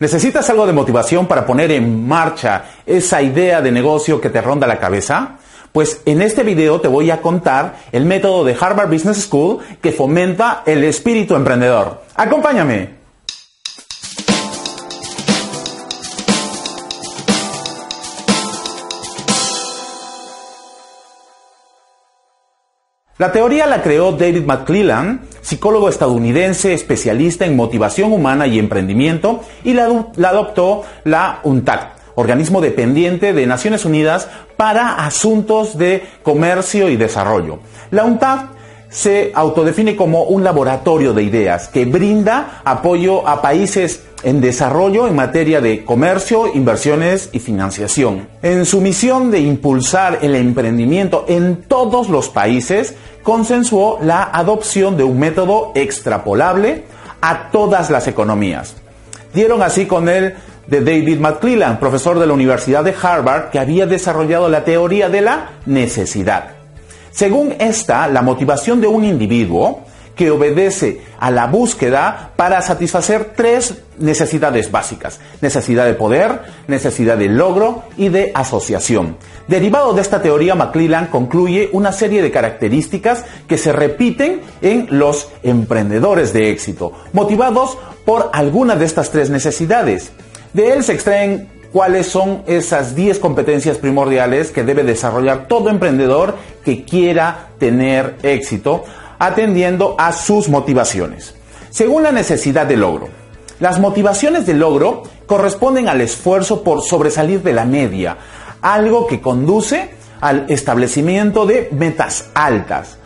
¿Necesitas algo de motivación para poner en marcha esa idea de negocio que te ronda la cabeza? Pues en este video te voy a contar el método de Harvard Business School que fomenta el espíritu emprendedor. Acompáñame. La teoría la creó David McClellan, psicólogo estadounidense especialista en motivación humana y emprendimiento, y la, adoptó la UNTAC, organismo dependiente de Naciones Unidas para asuntos de comercio y desarrollo. La UNTAC se autodefine como un laboratorio de ideas que brinda apoyo a países en desarrollo en materia de comercio, inversiones y financiación. En su misión de impulsar el emprendimiento en todos los países, consensuó la adopción de un método extrapolable a todas las economías. Dieron así con él de David McClellan, profesor de la Universidad de Harvard, que había desarrollado la teoría de la necesidad. Según esta, la motivación de un individuo que obedece a la búsqueda para satisfacer tres necesidades básicas. Necesidad de poder, necesidad de logro y de asociación. Derivado de esta teoría, McClellan concluye una serie de características que se repiten en los emprendedores de éxito, motivados por alguna de estas tres necesidades. De él se extraen cuáles son esas 10 competencias primordiales que debe desarrollar todo emprendedor que quiera tener éxito atendiendo a sus motivaciones. Según la necesidad de logro, las motivaciones de logro corresponden al esfuerzo por sobresalir de la media, algo que conduce al establecimiento de metas altas.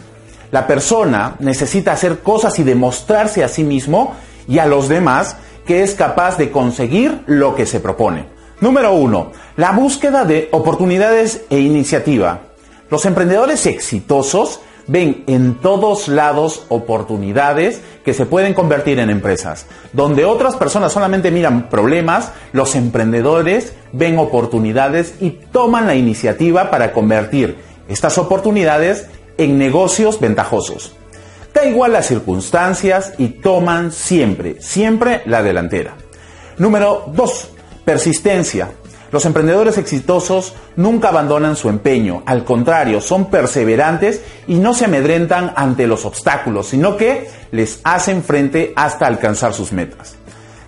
La persona necesita hacer cosas y demostrarse a sí mismo y a los demás que es capaz de conseguir lo que se propone. Número uno, la búsqueda de oportunidades e iniciativa. Los emprendedores exitosos ven en todos lados oportunidades que se pueden convertir en empresas. Donde otras personas solamente miran problemas, los emprendedores ven oportunidades y toman la iniciativa para convertir estas oportunidades en negocios ventajosos. Da igual las circunstancias y toman siempre, siempre la delantera. Número 2. Persistencia. Los emprendedores exitosos nunca abandonan su empeño, al contrario, son perseverantes y no se amedrentan ante los obstáculos, sino que les hacen frente hasta alcanzar sus metas.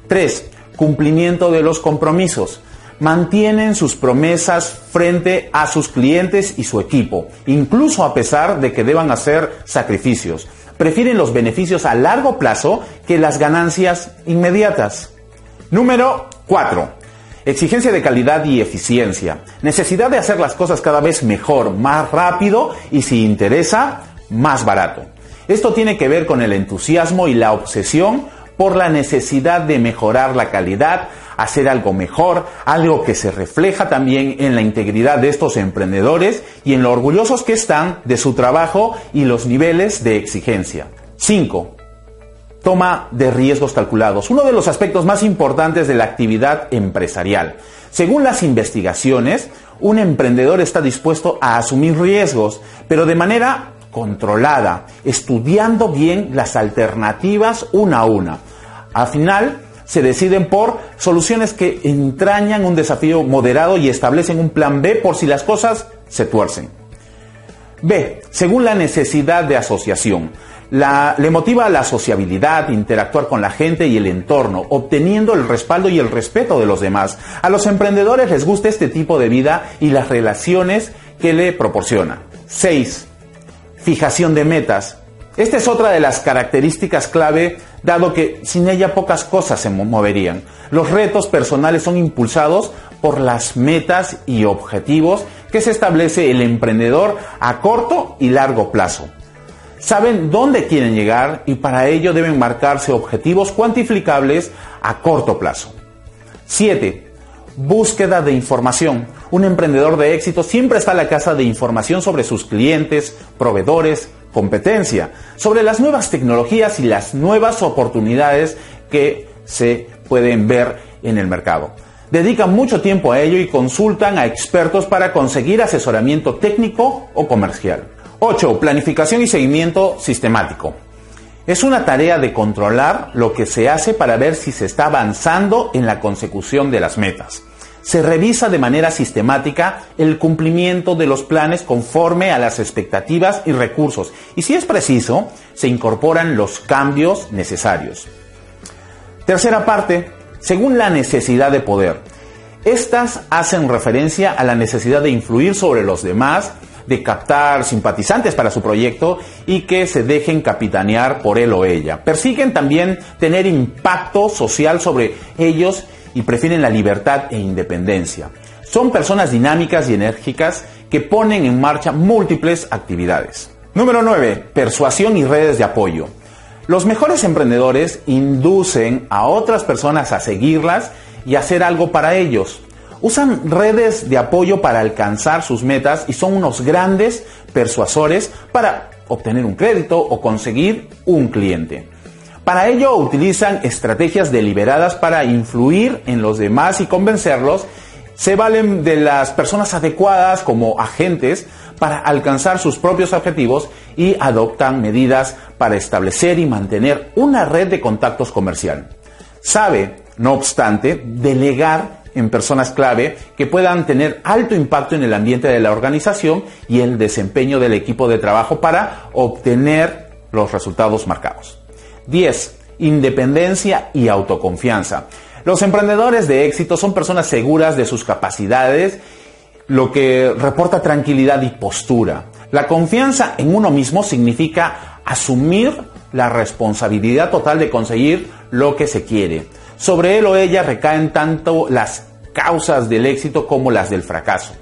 3. Cumplimiento de los compromisos. Mantienen sus promesas frente a sus clientes y su equipo, incluso a pesar de que deban hacer sacrificios. Prefieren los beneficios a largo plazo que las ganancias inmediatas. Número 4 Exigencia de calidad y eficiencia. Necesidad de hacer las cosas cada vez mejor, más rápido y si interesa, más barato. Esto tiene que ver con el entusiasmo y la obsesión por la necesidad de mejorar la calidad, hacer algo mejor, algo que se refleja también en la integridad de estos emprendedores y en lo orgullosos que están de su trabajo y los niveles de exigencia. 5 toma de riesgos calculados, uno de los aspectos más importantes de la actividad empresarial. Según las investigaciones, un emprendedor está dispuesto a asumir riesgos, pero de manera controlada, estudiando bien las alternativas una a una. Al final, se deciden por soluciones que entrañan un desafío moderado y establecen un plan B por si las cosas se tuercen. B. Según la necesidad de asociación le motiva la sociabilidad, interactuar con la gente y el entorno, obteniendo el respaldo y el respeto de los demás. A los emprendedores les gusta este tipo de vida y las relaciones que le proporciona. 6. Fijación de metas. Esta es otra de las características clave, dado que sin ella pocas cosas se moverían. Los retos personales son impulsados por las metas y objetivos que se establece el emprendedor a corto y largo plazo saben dónde quieren llegar y para ello deben marcarse objetivos cuantificables a corto plazo. 7. Búsqueda de información. Un emprendedor de éxito siempre está a la casa de información sobre sus clientes, proveedores, competencia, sobre las nuevas tecnologías y las nuevas oportunidades que se pueden ver en el mercado. Dedican mucho tiempo a ello y consultan a expertos para conseguir asesoramiento técnico o comercial. 8. Planificación y seguimiento sistemático. Es una tarea de controlar lo que se hace para ver si se está avanzando en la consecución de las metas. Se revisa de manera sistemática el cumplimiento de los planes conforme a las expectativas y recursos y si es preciso, se incorporan los cambios necesarios. Tercera parte, según la necesidad de poder. Estas hacen referencia a la necesidad de influir sobre los demás, de captar simpatizantes para su proyecto y que se dejen capitanear por él o ella. Persiguen también tener impacto social sobre ellos y prefieren la libertad e independencia. Son personas dinámicas y enérgicas que ponen en marcha múltiples actividades. Número 9. Persuasión y redes de apoyo. Los mejores emprendedores inducen a otras personas a seguirlas y hacer algo para ellos. Usan redes de apoyo para alcanzar sus metas y son unos grandes persuasores para obtener un crédito o conseguir un cliente. Para ello utilizan estrategias deliberadas para influir en los demás y convencerlos. Se valen de las personas adecuadas como agentes para alcanzar sus propios objetivos y adoptan medidas para establecer y mantener una red de contactos comercial. Sabe, no obstante, delegar en personas clave que puedan tener alto impacto en el ambiente de la organización y el desempeño del equipo de trabajo para obtener los resultados marcados. 10. Independencia y autoconfianza. Los emprendedores de éxito son personas seguras de sus capacidades lo que reporta tranquilidad y postura. La confianza en uno mismo significa asumir la responsabilidad total de conseguir lo que se quiere. Sobre él o ella recaen tanto las causas del éxito como las del fracaso.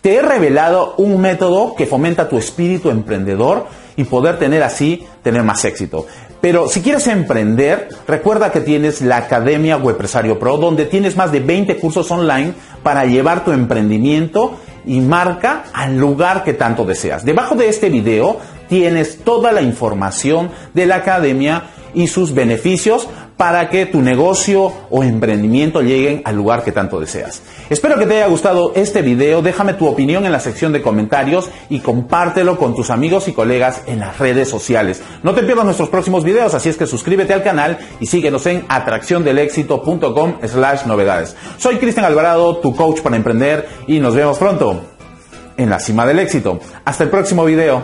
Te he revelado un método que fomenta tu espíritu emprendedor y poder tener así, tener más éxito. Pero si quieres emprender, recuerda que tienes la Academia Webpresario Pro, donde tienes más de 20 cursos online para llevar tu emprendimiento y marca al lugar que tanto deseas. Debajo de este video tienes toda la información de la academia y sus beneficios para que tu negocio o emprendimiento lleguen al lugar que tanto deseas. Espero que te haya gustado este video, déjame tu opinión en la sección de comentarios y compártelo con tus amigos y colegas en las redes sociales. No te pierdas nuestros próximos videos, así es que suscríbete al canal y síguenos en atracciondelexito.com slash novedades. Soy Cristian Alvarado, tu coach para emprender y nos vemos pronto en la cima del éxito. Hasta el próximo video.